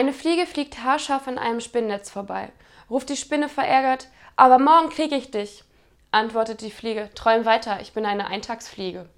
Eine Fliege fliegt haarscharf an einem Spinnnetz vorbei. Ruft die Spinne verärgert, aber morgen kriege ich dich. Antwortet die Fliege, träum weiter, ich bin eine Eintagsfliege.